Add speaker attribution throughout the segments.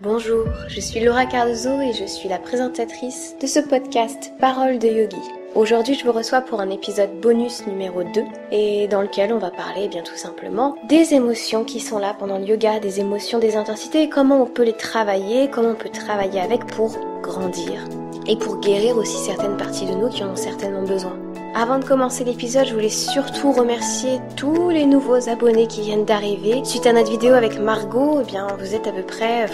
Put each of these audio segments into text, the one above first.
Speaker 1: Bonjour, je suis Laura Cardozo et je suis la présentatrice de ce podcast Parole de Yogi. Aujourd'hui, je vous reçois pour un épisode bonus numéro 2 et dans lequel on va parler eh bien tout simplement des émotions qui sont là pendant le yoga, des émotions, des intensités et comment on peut les travailler, comment on peut travailler avec pour grandir et pour guérir aussi certaines parties de nous qui en ont certainement besoin. Avant de commencer l'épisode, je voulais surtout remercier tous les nouveaux abonnés qui viennent d'arriver. Suite à notre vidéo avec Margot, eh bien, vous êtes à peu près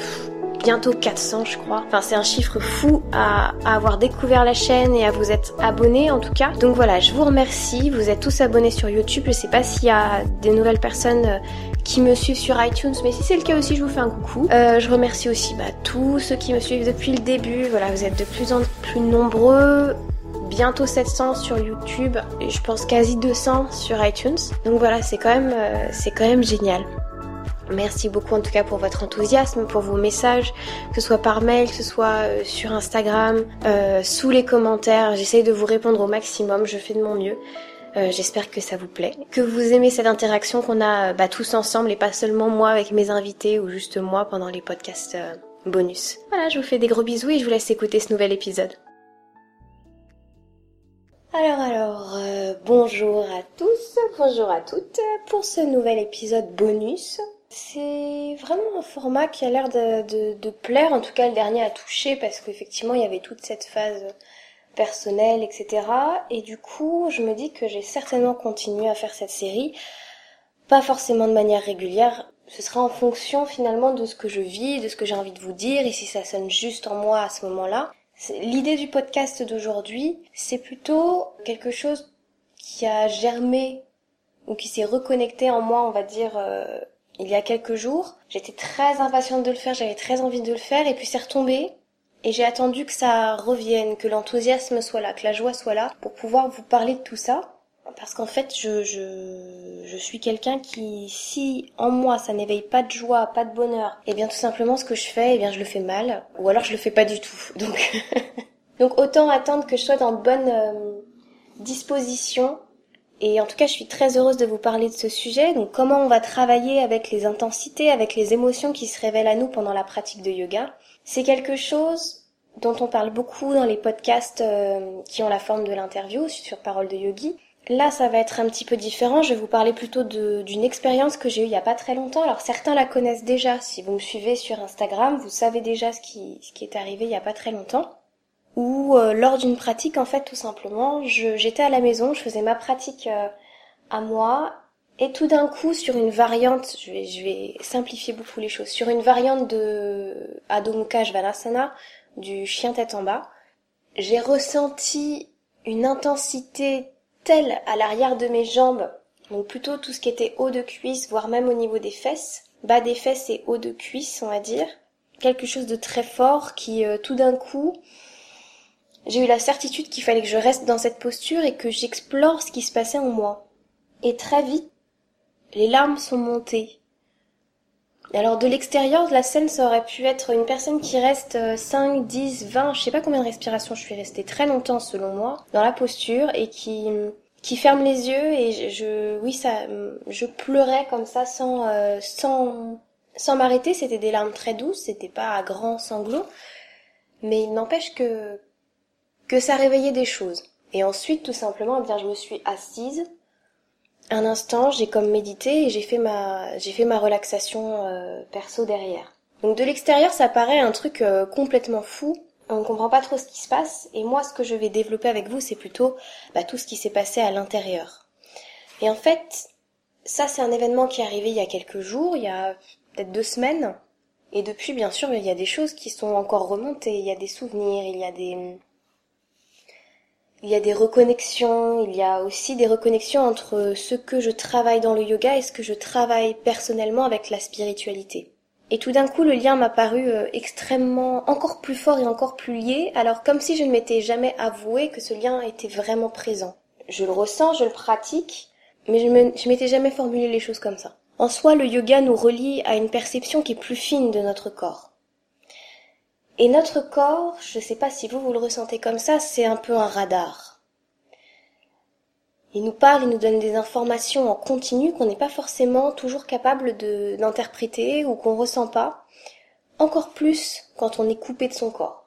Speaker 1: bientôt 400 je crois. Enfin c'est un chiffre fou à, avoir découvert la chaîne et à vous être abonné en tout cas. Donc voilà, je vous remercie. Vous êtes tous abonnés sur YouTube. Je sais pas s'il y a des nouvelles personnes euh, qui me suivent sur iTunes, mais si c'est le cas aussi, je vous fais un coucou. Euh, je remercie aussi bah, tous ceux qui me suivent depuis le début. Voilà, vous êtes de plus en plus nombreux bientôt 700 sur YouTube je pense quasi 200 sur iTunes. Donc voilà, c'est quand euh, c'est quand même génial. Merci beaucoup en tout cas pour votre enthousiasme, pour vos messages, que ce soit par mail, que ce soit euh, sur Instagram, euh, sous les commentaires. J'essaye de vous répondre au maximum, je fais de mon mieux. Euh, J'espère que ça vous plaît, que vous aimez cette interaction qu'on a bah, tous ensemble et pas seulement moi avec mes invités ou juste moi pendant les podcasts euh, bonus. Voilà, je vous fais des gros bisous et je vous laisse écouter ce nouvel épisode. Alors alors, euh, bonjour à tous, bonjour à toutes pour ce nouvel épisode bonus. C'est vraiment un format qui a l'air de, plaire, en tout cas le dernier a touché parce qu'effectivement il y avait toute cette phase personnelle, etc. Et du coup je me dis que j'ai certainement continué à faire cette série, pas forcément de manière régulière, ce sera en fonction finalement de ce que je vis, de ce que j'ai envie de vous dire, et si ça sonne juste en moi à ce moment-là. L'idée du podcast d'aujourd'hui, c'est plutôt quelque chose qui a germé ou qui s'est reconnecté en moi, on va dire, euh, il y a quelques jours. J'étais très impatiente de le faire, j'avais très envie de le faire, et puis c'est retombé. Et j'ai attendu que ça revienne, que l'enthousiasme soit là, que la joie soit là, pour pouvoir vous parler de tout ça. Parce qu'en fait, je, je, suis quelqu'un qui, si en moi ça n'éveille pas de joie, pas de bonheur, et eh bien tout simplement ce que je fais, eh bien je le fais mal, ou alors je le fais pas du tout. Donc, donc autant attendre que je sois dans de bonnes euh, dispositions et en tout cas, je suis très heureuse de vous parler de ce sujet. Donc, comment on va travailler avec les intensités, avec les émotions qui se révèlent à nous pendant la pratique de yoga. C'est quelque chose dont on parle beaucoup dans les podcasts euh, qui ont la forme de l'interview sur Parole de Yogi. Là, ça va être un petit peu différent. Je vais vous parler plutôt d'une expérience que j'ai eue il y a pas très longtemps. Alors, certains la connaissent déjà. Si vous me suivez sur Instagram, vous savez déjà ce qui, ce qui est arrivé il y a pas très longtemps ou euh, lors d'une pratique en fait tout simplement j'étais à la maison je faisais ma pratique euh, à moi et tout d'un coup sur une variante je vais, je vais simplifier beaucoup les choses sur une variante de Adho Mukha Svanasana du chien tête en bas j'ai ressenti une intensité telle à l'arrière de mes jambes donc plutôt tout ce qui était haut de cuisse voire même au niveau des fesses bas des fesses et haut de cuisse on va dire quelque chose de très fort qui euh, tout d'un coup j'ai eu la certitude qu'il fallait que je reste dans cette posture et que j'explore ce qui se passait en moi. Et très vite, les larmes sont montées. Alors de l'extérieur, la scène, ça aurait pu être une personne qui reste 5, 10, 20, je sais pas combien de respirations je suis restée très longtemps selon moi, dans la posture et qui qui ferme les yeux et je, oui ça je pleurais comme ça sans euh, sans sans m'arrêter, c'était des larmes très douces, c'était pas à grands sanglots, mais il n'empêche que que ça réveillait des choses. Et ensuite, tout simplement, eh bien, je me suis assise. Un instant, j'ai comme médité et j'ai fait ma, j'ai fait ma relaxation euh, perso derrière. Donc de l'extérieur, ça paraît un truc euh, complètement fou. On ne comprend pas trop ce qui se passe. Et moi, ce que je vais développer avec vous, c'est plutôt bah, tout ce qui s'est passé à l'intérieur. Et en fait, ça, c'est un événement qui est arrivé il y a quelques jours, il y a peut-être deux semaines. Et depuis, bien sûr, il y a des choses qui sont encore remontées. Il y a des souvenirs, il y a des, il y a des reconnexions, il y a aussi des reconnexions entre ce que je travaille dans le yoga et ce que je travaille personnellement avec la spiritualité. Et tout d'un coup, le lien m'a paru euh, extrêmement, encore plus fort et encore plus lié, alors comme si je ne m'étais jamais avoué que ce lien était vraiment présent. Je le ressens, je le pratique, mais je, m'étais jamais formulé les choses comme ça. En soi, le yoga nous relie à une perception qui est plus fine de notre corps. Et notre corps, je ne sais pas si vous vous le ressentez comme ça, c'est un peu un radar. Il nous parle, il nous donne des informations en continu qu'on n'est pas forcément toujours capable d'interpréter ou qu'on ressent pas. encore plus quand on est coupé de son corps.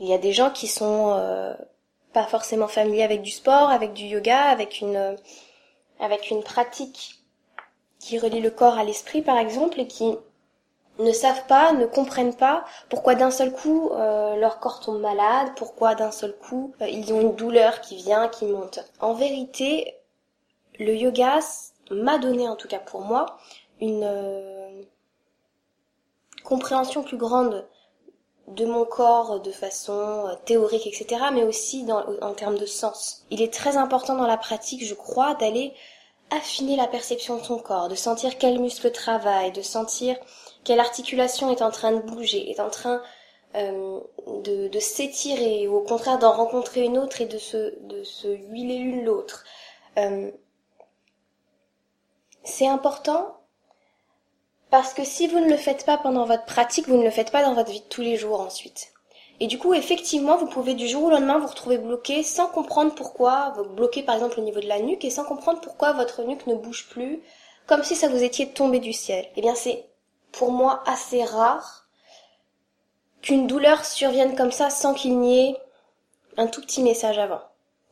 Speaker 1: Il y a des gens qui sont euh, pas forcément familiers avec du sport, avec du yoga, avec une avec une pratique qui relie le corps à l'esprit par exemple et qui ne savent pas, ne comprennent pas pourquoi d'un seul coup euh, leur corps tombe malade, pourquoi d'un seul coup euh, ils ont une douleur qui vient, qui monte. En vérité, le yoga m'a donné, en tout cas pour moi, une euh, compréhension plus grande de mon corps de façon théorique, etc., mais aussi dans, en termes de sens. Il est très important dans la pratique, je crois, d'aller affiner la perception de son corps, de sentir quel muscle travaille, de sentir quelle articulation est en train de bouger, est en train euh, de, de s'étirer ou au contraire d'en rencontrer une autre et de se, huiler l'une l'autre. Euh, c'est important parce que si vous ne le faites pas pendant votre pratique, vous ne le faites pas dans votre vie de tous les jours ensuite. Et du coup, effectivement, vous pouvez du jour au lendemain vous retrouver bloqué sans comprendre pourquoi, bloqué par exemple au niveau de la nuque et sans comprendre pourquoi votre nuque ne bouge plus, comme si ça vous étiez tombé du ciel. Eh bien, c'est pour moi assez rare qu'une douleur survienne comme ça sans qu'il n'y ait un tout petit message avant.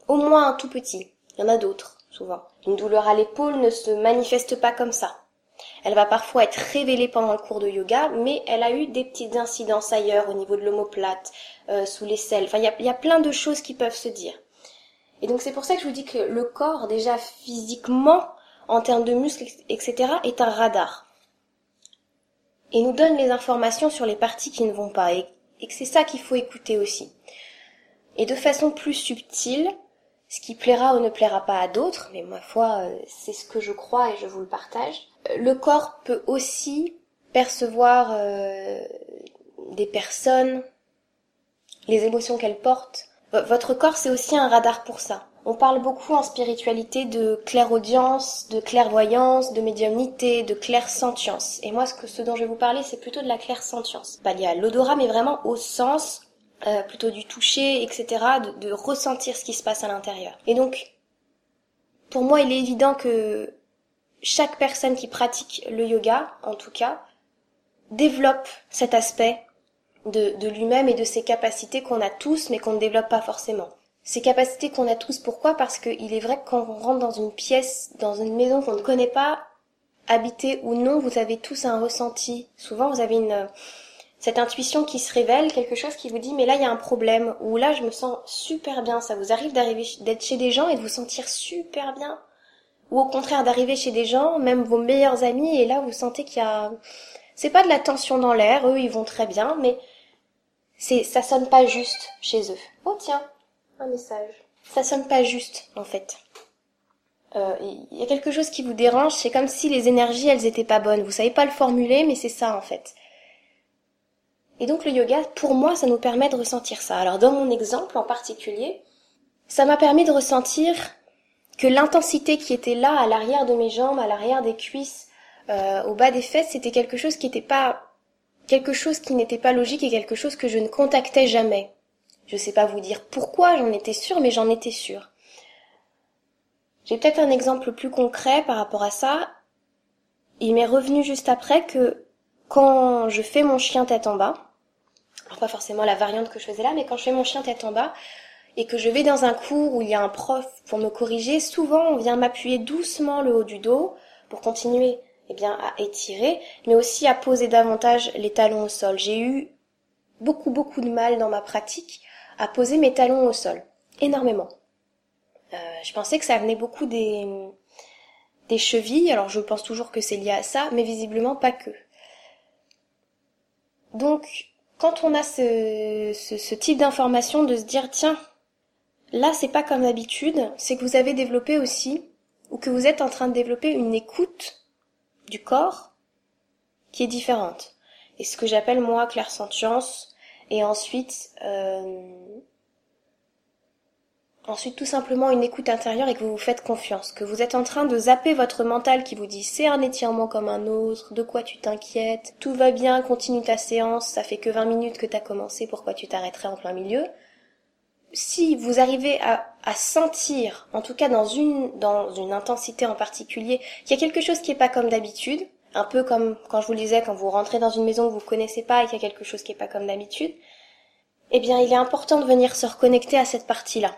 Speaker 1: Au moins un tout petit. Il y en a d'autres, souvent. Une douleur à l'épaule ne se manifeste pas comme ça. Elle va parfois être révélée pendant le cours de yoga, mais elle a eu des petites incidences ailleurs, au niveau de l'omoplate, euh, sous les selles. Enfin, il y a, y a plein de choses qui peuvent se dire. Et donc c'est pour ça que je vous dis que le corps, déjà physiquement, en termes de muscles, etc., est un radar et nous donne les informations sur les parties qui ne vont pas et, que c'est ça qu'il faut écouter aussi. Et de façon plus subtile, ce qui plaira ou ne plaira pas à d'autres, mais ma foi, euh, c'est ce que je crois et je vous le partage. Euh, le corps peut aussi percevoir euh, des personnes, les émotions qu'elles portent. votre corps, c'est aussi un radar pour ça. On parle beaucoup en spiritualité de clairaudience, de clairvoyance, de médiumnité, de clairsentience. Et moi, ce, que, ce dont je vais vous parler, c'est plutôt de la clairsentience. Pas lié à l'odorat, mais vraiment au sens, euh, plutôt du toucher, etc., de, ressentir ce qui se passe à l'intérieur. Et donc, pour moi, il est évident que chaque personne qui pratique le yoga, en tout cas, développe cet aspect de, de lui-même et de ses capacités qu'on a tous, mais qu'on ne développe pas forcément ces capacités qu'on a tous. Pourquoi? Parce qu'il est vrai que quand on rentre dans une pièce, dans une maison qu'on ne connaît pas, habiter ou non, vous avez tous un ressenti. Souvent, vous avez une cette intuition qui se révèle, quelque chose qui vous dit mais là il y a un problème ou là je me sens super bien. Ça vous arrive d'arriver d'être chez des gens et de vous sentir super bien ou au contraire d'arriver chez des gens, même vos meilleurs amis et là vous sentez qu'il y a c'est pas de la tension dans l'air, eux ils vont très bien mais c'est ça sonne pas juste chez eux. Oh tiens, un message. Ça sonne pas juste, en fait. Euh, il y a quelque chose qui vous dérange, c'est comme si les énergies, elles étaient pas bonnes. Vous savez pas le formuler, mais c'est ça, en fait. Et donc le yoga, pour moi, ça nous permet de ressentir ça. Alors dans mon exemple en particulier, ça m'a permis de ressentir que l'intensité qui était là, à l'arrière de mes jambes, à l'arrière des cuisses, euh, au bas des fesses, c'était quelque chose qui n'était pas quelque chose qui n'était pas logique et quelque chose que je ne contactais jamais. Je sais pas vous dire pourquoi, j'en étais sûre, mais j'en étais sûre. J'ai peut-être un exemple plus concret par rapport à ça. Il m'est revenu juste après que quand je fais mon chien tête en bas, alors pas forcément la variante que je faisais là, mais quand je fais mon chien tête en bas et que je vais dans un cours où il y a un prof pour me corriger, souvent on vient m'appuyer doucement le haut du dos pour continuer eh bien, à étirer, mais aussi à poser davantage les talons au sol. J'ai eu beaucoup beaucoup de mal dans ma pratique à poser mes talons au sol. Énormément. Euh, je pensais que ça venait beaucoup des, des chevilles, alors je pense toujours que c'est lié à ça, mais visiblement pas que. Donc, quand on a ce, ce, ce type d'information de se dire, tiens, là c'est pas comme d'habitude, c'est que vous avez développé aussi, ou que vous êtes en train de développer une écoute du corps qui est différente. Et ce que j'appelle moi clairsentience, et ensuite euh, ensuite tout simplement une écoute intérieure et que vous vous faites confiance, que vous êtes en train de zapper votre mental qui vous dit c'est un étirement comme un autre, de quoi tu t'inquiètes, tout va bien, continue ta séance, ça fait que 20 minutes que t'as commencé, pourquoi tu t'arrêterais en plein milieu? Si vous arrivez à, à, sentir, en tout cas dans une, dans une intensité en particulier, qu'il y a quelque chose qui est pas comme d'habitude, Un peu comme quand je vous le disais, quand vous rentrez dans une maison que vous connaissez pas et qu'il y a quelque chose qui est pas comme d'habitude. Eh bien, il est important de venir se reconnecter à cette partie-là.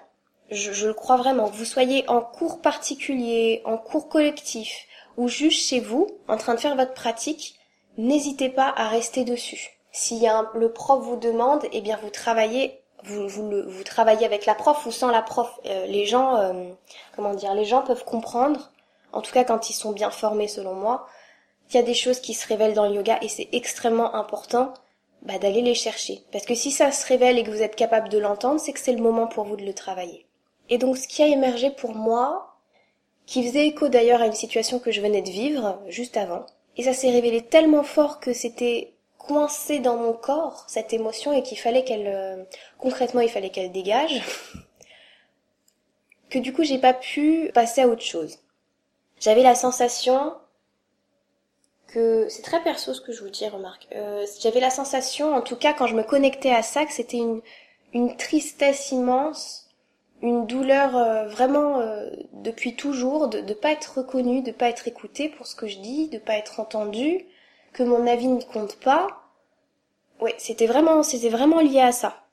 Speaker 1: Je, le crois vraiment. Que vous soyez en cours particulier, en cours collectif, ou juste chez vous, en train de faire votre pratique, n'hésitez pas à rester dessus. Si le prof vous demande, eh bien vous travaillez, vous travaillez avec la prof ou sans la prof. Euh, les gens, euh, comment dire, les gens peuvent comprendre, en tout cas quand ils sont bien formés selon moi, qu'il y a des choses qui se révèlent dans le yoga et c'est extrêmement important bah, d'aller les chercher. Parce que si ça se révèle et que vous êtes capable de l'entendre, c'est que c'est le moment pour vous de le travailler. Et donc ce qui a émergé pour moi, qui faisait écho d'ailleurs à une situation que je venais de vivre juste avant, et ça s'est révélé tellement fort que c'était coincé dans mon corps, cette émotion, et qu'il fallait qu'elle, euh, concrètement, il fallait qu'elle dégage, que du coup, j'ai pas pu passer à autre chose. J'avais la sensation que, c'est très perso ce que je vous dis, remarque, euh, j'avais la sensation, en tout cas, quand je me connectais à ça, que c'était une, une tristesse immense, une douleur euh, vraiment euh, depuis toujours de ne pas être reconnue, de pas être écoutée pour ce que je dis, de pas être entendue, que mon avis ne compte pas. Ouais, c'était vraiment c'était vraiment lié à ça.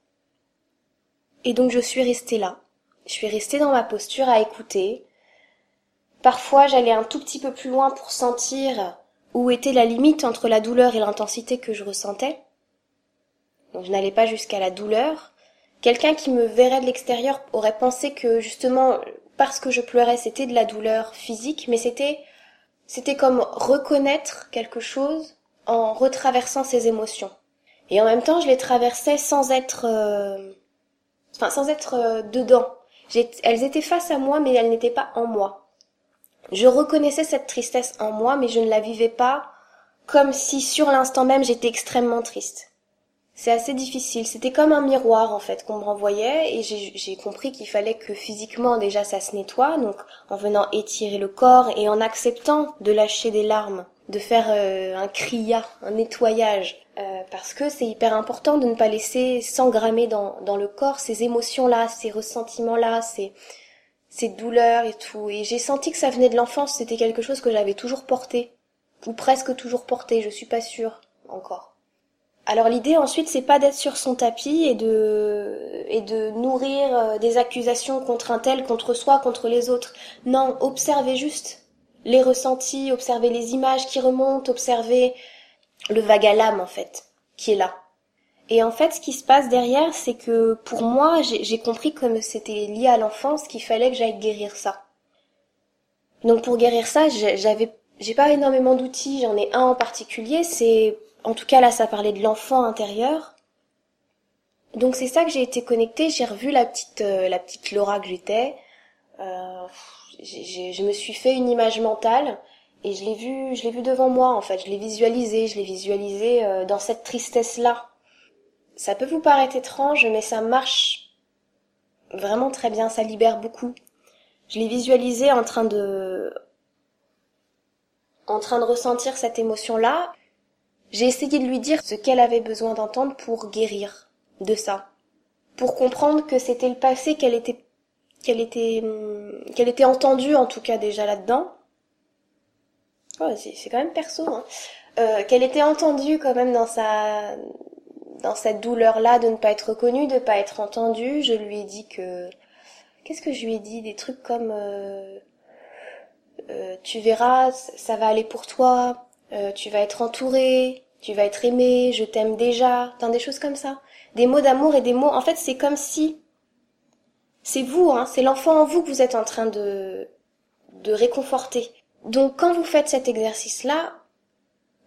Speaker 1: Et donc je suis restée là. Je suis restée dans ma posture à écouter. Parfois, j'allais un tout petit peu plus loin pour sentir où était la limite entre la douleur et l'intensité que je ressentais. Donc je n'allais pas jusqu'à la douleur, Quelqu'un qui me verrait de l'extérieur aurait pensé que justement parce que je pleurais c'était de la douleur physique, mais c'était c'était comme reconnaître quelque chose en retraversant ses émotions. Et en même temps, je les traversais sans être euh, enfin sans être euh, dedans. Elles étaient face à moi mais elles n'étaient pas en moi. Je reconnaissais cette tristesse en moi mais je ne la vivais pas comme si sur l'instant même j'étais extrêmement triste. C'est assez difficile. C'était comme un miroir en fait qu'on me renvoyait et j'ai compris qu'il fallait que physiquement déjà ça se nettoie, donc en venant étirer le corps et en acceptant de lâcher des larmes, de faire euh, un cria, un nettoyage, euh, parce que c'est hyper important de ne pas laisser s'engrammer dans, dans le corps ces émotions-là, ces ressentiments-là, ces, ces douleurs et tout. Et j'ai senti que ça venait de l'enfance, c'était quelque chose que j'avais toujours porté, ou presque toujours porté, je suis pas sûre encore. Alors l'idée ensuite c'est pas d'être sur son tapis et de et de nourrir euh, des accusations contre un tel, contre soi, contre les autres. Non, observez juste les ressentis, observez les images qui remontent, observez le vague à l'âme en fait qui est là. Et en fait, ce qui se passe derrière, c'est que pour moi, j'ai compris comme c'était lié à l'enfance qu'il fallait que j'aille guérir ça. Donc pour guérir ça, j'avais, j'ai pas énormément d'outils, j'en ai un en particulier, c'est en tout cas là ça parlait de l'enfant intérieur. Donc c'est ça que j'ai été connectée, j'ai revu la petite euh, la petite Laura que j'étais. Euh, je me suis fait une image mentale et je l'ai vu je l'ai vu devant moi en fait, je l'ai visualisé, je l'ai visualisé euh, dans cette tristesse là. Ça peut vous paraître étrange mais ça marche vraiment très bien, ça libère beaucoup. Je l'ai visualisé en train de en train de ressentir cette émotion là j'ai essayé de lui dire ce qu'elle avait besoin d'entendre pour guérir de ça. Pour comprendre que c'était le passé qu'elle était qu'elle était hum, qu'elle était entendue en tout cas déjà là-dedans. Oh, c'est quand même perso hein. Euh, qu'elle était entendue quand même dans sa dans cette douleur là de ne pas être reconnue, de ne pas être entendue, je lui ai dit que qu'est-ce que je lui ai dit? Des trucs comme euh, euh, tu verras, ça va aller pour toi, euh, tu vas être entouré, tu vas être aimé, je t'aime déjà, dans des choses comme ça. Des mots d'amour et des mots, en fait, c'est comme si c'est vous, hein, c'est l'enfant en vous que vous êtes en train de de réconforter. Donc quand vous faites cet exercice-là,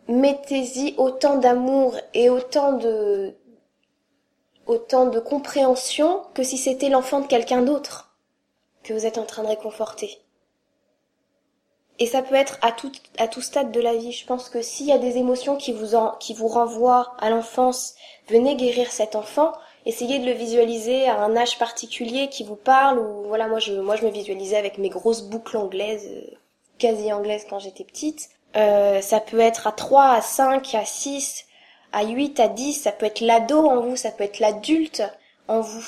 Speaker 1: mettez-y autant d'amour et autant de autant de compréhension que si c'était l'enfant de quelqu'un d'autre que vous êtes en train de réconforter. Et ça peut être à tout, à tout stade de la vie. Je pense que s'il y a des émotions qui vous, qui vous renvoient à l'enfance, venez guérir cet enfant. Essayez de le visualiser à un âge particulier qui vous parle. Ou voilà, moi je, moi je me visualisais avec mes grosses boucles anglaises, euh, quasi anglaises quand j'étais petite. Euh, ça peut être à 3, à 5, à 6, à 8, à 10. Ça peut être l'ado en vous, ça peut être l'adulte en vous.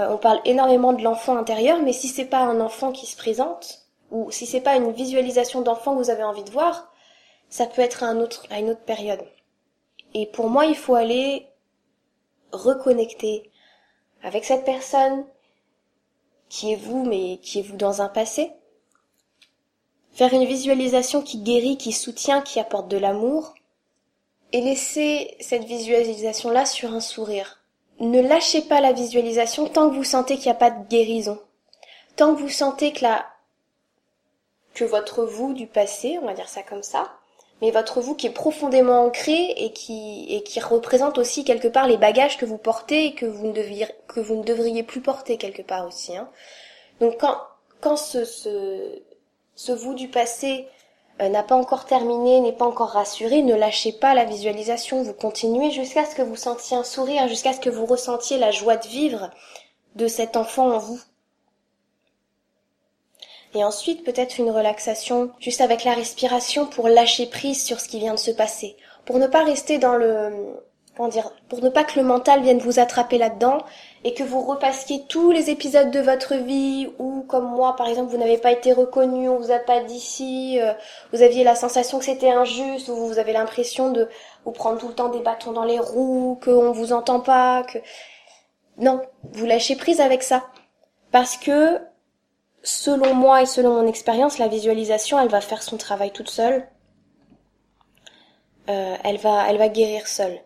Speaker 1: Euh, on parle énormément de l'enfant intérieur, mais si c'est pas un enfant qui se présente, ou si c'est pas une visualisation d'enfant que vous avez envie de voir, ça peut être à, un autre, à une autre période. Et pour moi, il faut aller reconnecter avec cette personne qui est vous, mais qui est vous dans un passé. Faire une visualisation qui guérit, qui soutient, qui apporte de l'amour. Et laisser cette visualisation-là sur un sourire. Ne lâchez pas la visualisation tant que vous sentez qu'il n'y a pas de guérison. Tant que vous sentez que la, que votre vous du passé, on va dire ça comme ça, mais votre vous qui est profondément ancré et qui, et qui représente aussi quelque part les bagages que vous portez et que vous ne devriez, plus porter quelque part aussi. Hein. Donc quand, quand ce, ce, ce vous du passé euh, n'a pas encore terminé, n'est pas encore rassuré, ne lâchez pas la visualisation, vous continuez jusqu'à ce que vous sentiez un sourire, jusqu'à ce que vous ressentiez la joie de vivre de cet enfant en vous et ensuite peut-être une relaxation juste avec la respiration pour lâcher prise sur ce qui vient de se passer, pour ne pas rester dans le comment dire, pour ne pas que le mental vienne vous attraper là-dedans et que vous repassiez tous les épisodes de votre vie où, comme moi, par exemple, vous n'avez pas été reconnu, on vous a pas dit si, euh, vous aviez la sensation que c'était injuste, ou vous avez l'impression de vous prendre tout le temps des bâtons dans les roues, qu'on vous entend pas, que non, vous lâchez prise avec ça. Parce que selon moi et selon mon expérience, la visualisation, elle va faire son travail toute seule. Euh, elle va, elle va guérir seule.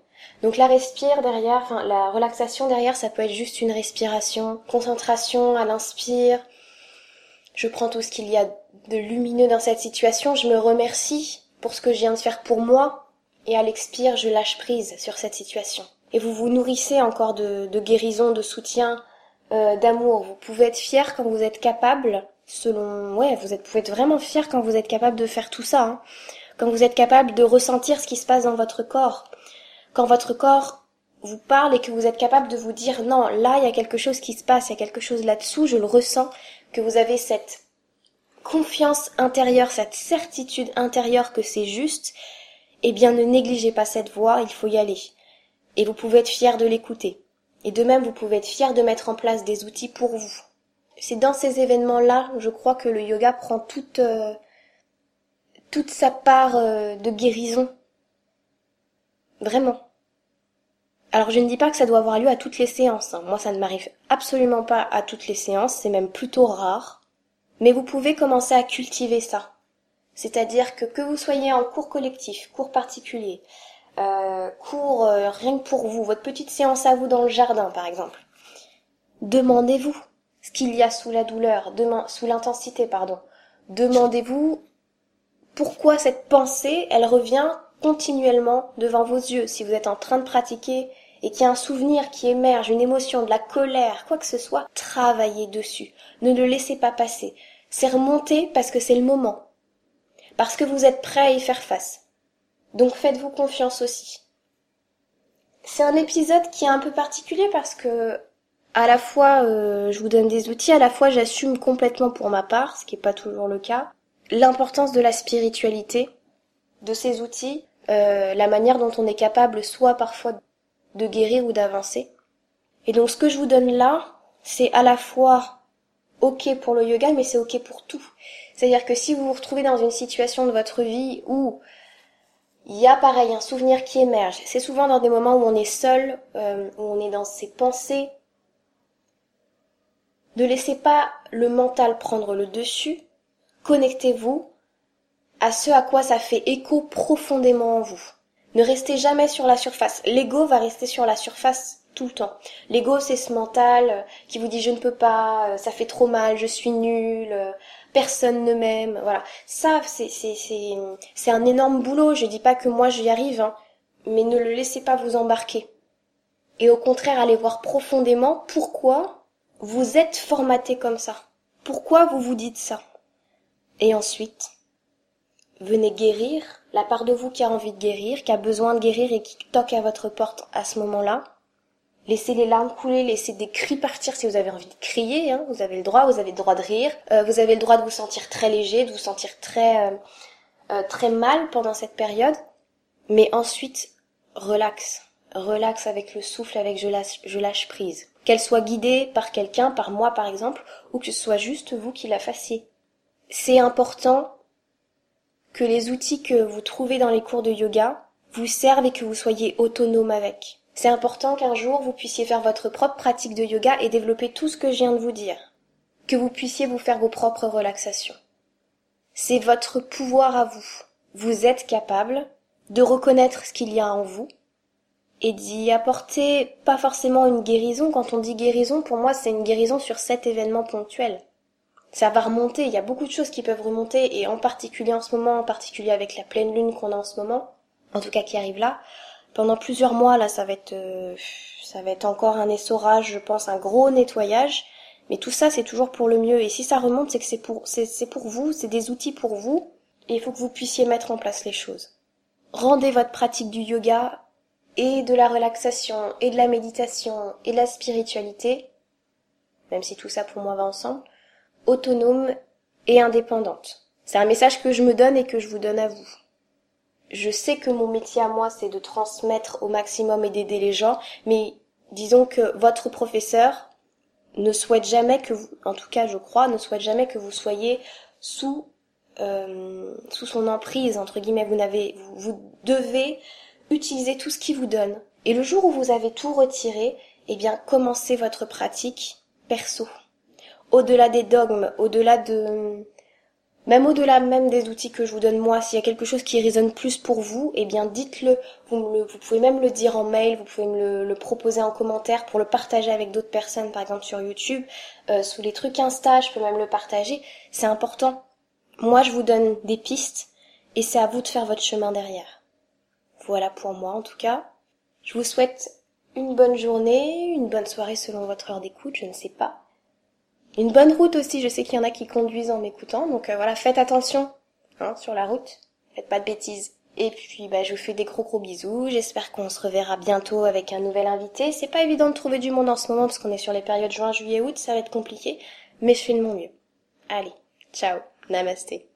Speaker 1: Donc la respire derrière, enfin la relaxation derrière, ça peut être juste une respiration, concentration à l'inspire. Je prends tout ce qu'il y a de lumineux dans cette situation, je me remercie pour ce que je viens de faire pour moi, et à l'expire, je lâche prise sur cette situation. Et vous vous nourrissez encore de, de guérison, de soutien, euh, d'amour. Vous pouvez être fier quand vous êtes capable, selon, ouais, vous êtes, pouvez être vraiment fier quand vous êtes capable de faire tout ça, hein. quand vous êtes capable de ressentir ce qui se passe dans votre corps, quand votre corps vous parle et que vous êtes capable de vous dire non, là il y a quelque chose qui se passe, il y a quelque chose là-dessous, je le ressens, que vous avez cette confiance intérieure, cette certitude intérieure que c'est juste, eh bien ne négligez pas cette voie, il faut y aller. Et vous pouvez être fier de l'écouter. Et de même, vous pouvez être fier de mettre en place des outils pour vous. C'est dans ces événements-là, je crois que le yoga prend toute, euh, toute sa part euh, de guérison. Vraiment. Alors je ne dis pas que ça doit avoir lieu à toutes les séances. Hein. Moi, ça ne m'arrive absolument pas à toutes les séances, c'est même plutôt rare. Mais vous pouvez commencer à cultiver ça. C'est-à-dire que que vous soyez en cours collectif, cours particulier, euh, court euh, rien que pour vous, votre petite séance à vous dans le jardin par exemple. Demandez-vous ce qu'il y a sous la douleur, sous l'intensité, pardon. Demandez-vous pourquoi cette pensée, elle revient continuellement devant vos yeux. Si vous êtes en train de pratiquer et qu'il y a un souvenir qui émerge, une émotion, de la colère, quoi que ce soit, travaillez dessus. Ne le laissez pas passer. C'est remonter parce que c'est le moment. Parce que vous êtes prêt à y faire face. Donc faites-vous confiance aussi. C'est un épisode qui est un peu particulier parce que à la fois euh, je vous donne des outils, à la fois j'assume complètement pour ma part, ce qui n'est pas toujours le cas, l'importance de la spiritualité, de ces outils, euh, la manière dont on est capable soit parfois de guérir ou d'avancer. Et donc ce que je vous donne là, c'est à la fois ok pour le yoga, mais c'est ok pour tout. C'est-à-dire que si vous vous retrouvez dans une situation de votre vie où il y a pareil un souvenir qui émerge. C'est souvent dans des moments où on est seul, euh, où on est dans ses pensées. Ne laissez pas le mental prendre le dessus. Connectez-vous à ce à quoi ça fait écho profondément en vous. Ne restez jamais sur la surface. L'ego va rester sur la surface tout le temps. L'ego, c'est ce mental qui vous dit je ne peux pas, euh, ça fait trop mal, je suis nul, euh, personne ne m'aime, voilà. Ça, c'est, c'est, c'est, un énorme boulot. Je dis pas que moi j'y arrive, hein, mais ne le laissez pas vous embarquer. Et au contraire, allez voir profondément pourquoi vous êtes formaté comme ça. Pourquoi vous vous dites ça. Et ensuite, venez guérir la part de vous qui a envie de guérir, qui a besoin de guérir et qui toque à votre porte à ce moment-là. Laissez les larmes couler, laissez des cris partir si vous avez envie de crier. Hein. Vous avez le droit, vous avez le droit de rire. Euh, vous avez le droit de vous sentir très léger, de vous sentir très euh, euh, très mal pendant cette période. Mais ensuite, relax, relax avec le souffle, avec je lâche, je lâche prise. Qu'elle soit guidée par quelqu'un, par moi par exemple, ou que ce soit juste vous qui la fassiez. C'est important que les outils que vous trouvez dans les cours de yoga vous servent et que vous soyez autonome avec. C'est important qu'un jour vous puissiez faire votre propre pratique de yoga et développer tout ce que je viens de vous dire. Que vous puissiez vous faire vos propres relaxations. C'est votre pouvoir à vous. Vous êtes capable de reconnaître ce qu'il y a en vous et d'y apporter pas forcément une guérison. Quand on dit guérison, pour moi, c'est une guérison sur cet événement ponctuel. Ça va remonter, il y a beaucoup de choses qui peuvent remonter, et en particulier en ce moment, en particulier avec la pleine lune qu'on a en ce moment, en tout cas qui arrive là, pendant plusieurs mois, là, ça va être, euh, ça va être encore un essorage, je pense, un gros nettoyage, mais tout ça, c'est toujours pour le mieux, et si ça remonte, c'est que c'est pour, c'est pour vous, c'est des outils pour vous, et il faut que vous puissiez mettre en place les choses. Rendez votre pratique du yoga et de la relaxation et de la méditation et de la spiritualité, même si tout ça pour moi va ensemble, autonome et indépendante. C'est un message que je me donne et que je vous donne à vous. Je sais que mon métier à moi, c'est de transmettre au maximum et d'aider les gens, mais disons que votre professeur ne souhaite jamais que vous, en tout cas je crois, ne souhaite jamais que vous soyez sous euh, sous son emprise entre guillemets. Vous n'avez, vous, devez utilisez tout ce qui vous donne. Et le jour où vous avez tout retiré, eh bien, commencez votre pratique perso. Au-delà des dogmes, au-delà de, même au-delà même des outils que je vous donne moi, s'il y a quelque chose qui résonne plus pour vous, eh bien, dites-le. Vous, pouvez même le dire en mail, vous pouvez me le, proposer en commentaire pour le partager avec d'autres personnes, par exemple sur YouTube, euh, sous les trucs Insta, je peux même le partager. C'est important. Moi, je vous donne des pistes et c'est à vous de faire votre chemin derrière. Voilà pour moi en tout cas. Je vous souhaite une bonne journée, une bonne soirée selon votre heure d'écoute, je ne sais pas. Une bonne route aussi, je sais qu'il y en a qui conduisent en m'écoutant, donc euh, voilà, faites attention hein, sur la route, faites pas de bêtises. Et puis bah, je vous fais des gros gros bisous, j'espère qu'on se reverra bientôt avec un nouvel invité. C'est pas évident de trouver du monde en ce moment parce qu'on est sur les périodes juin, juillet, août, ça va être compliqué, mais je fais de mon mieux. Allez, ciao, namasté.